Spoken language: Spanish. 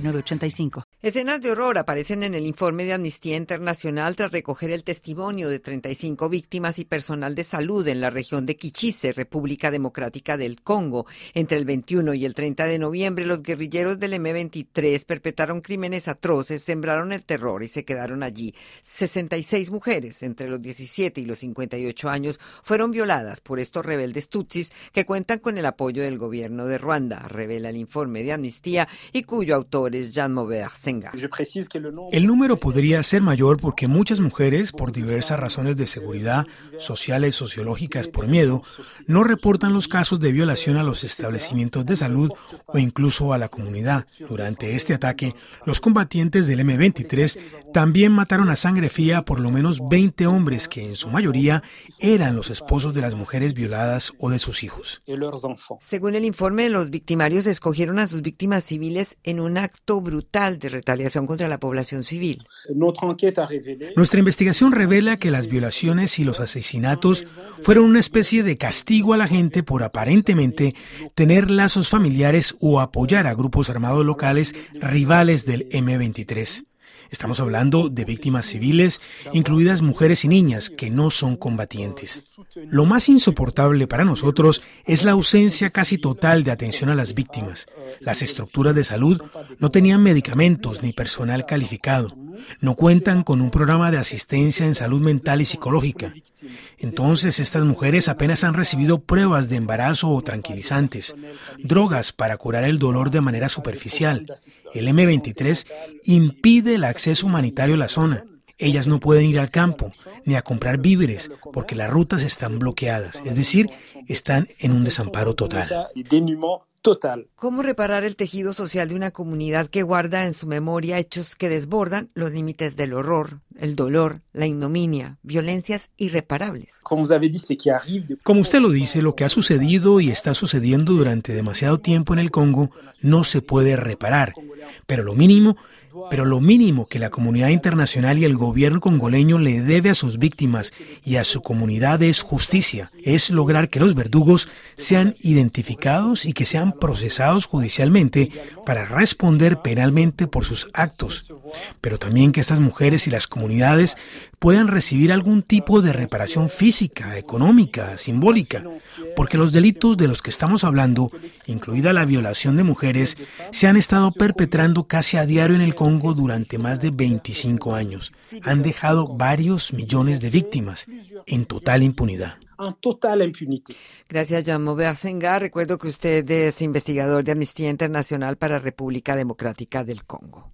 9069 Escenas de horror aparecen en el informe de Amnistía Internacional tras recoger el testimonio de 35 víctimas y personal de salud en la región de Kichise, República Democrática del Congo. Entre el 21 y el 30 de noviembre, los guerrilleros del M23 perpetraron crímenes atroces, sembraron el terror y se quedaron allí. 66 mujeres entre los 17 y los 58 años fueron violadas por estos rebeldes tutsis que cuentan con el apoyo del gobierno de Ruanda, revela el informe de Amnistía y cuyo autor el número podría ser mayor porque muchas mujeres, por diversas razones de seguridad, sociales, sociológicas, por miedo, no reportan los casos de violación a los establecimientos de salud o incluso a la comunidad. Durante este ataque, los combatientes del M23 también mataron a sangre fría por lo menos 20 hombres que en su mayoría eran los esposos de las mujeres violadas o de sus hijos. Según el informe, los victimarios escogieron a sus víctimas civiles en una acto brutal de retaliación contra la población civil. Nuestra investigación revela que las violaciones y los asesinatos fueron una especie de castigo a la gente por aparentemente tener lazos familiares o apoyar a grupos armados locales rivales del M23. Estamos hablando de víctimas civiles, incluidas mujeres y niñas que no son combatientes. Lo más insoportable para nosotros es la ausencia casi total de atención a las víctimas. Las estructuras de salud no tenían medicamentos ni personal calificado. No cuentan con un programa de asistencia en salud mental y psicológica. Entonces estas mujeres apenas han recibido pruebas de embarazo o tranquilizantes, drogas para curar el dolor de manera superficial. El M23 impide el acceso humanitario a la zona. Ellas no pueden ir al campo ni a comprar víveres porque las rutas están bloqueadas, es decir, están en un desamparo total total. ¿Cómo reparar el tejido social de una comunidad que guarda en su memoria hechos que desbordan los límites del horror, el dolor, la ignominia, violencias irreparables? Como usted lo dice, lo que ha sucedido y está sucediendo durante demasiado tiempo en el Congo no se puede reparar, pero lo mínimo pero lo mínimo que la comunidad internacional y el gobierno congoleño le debe a sus víctimas y a su comunidad es justicia, es lograr que los verdugos sean identificados y que sean procesados judicialmente para responder penalmente por sus actos, pero también que estas mujeres y las comunidades puedan recibir algún tipo de reparación física, económica, simbólica, porque los delitos de los que estamos hablando, incluida la violación de mujeres, se han estado perpetrando casi a diario en el Congo durante más de 25 años. Han dejado varios millones de víctimas en total impunidad. Gracias, Jean. Recuerdo que usted es investigador de Amnistía Internacional para República Democrática del Congo.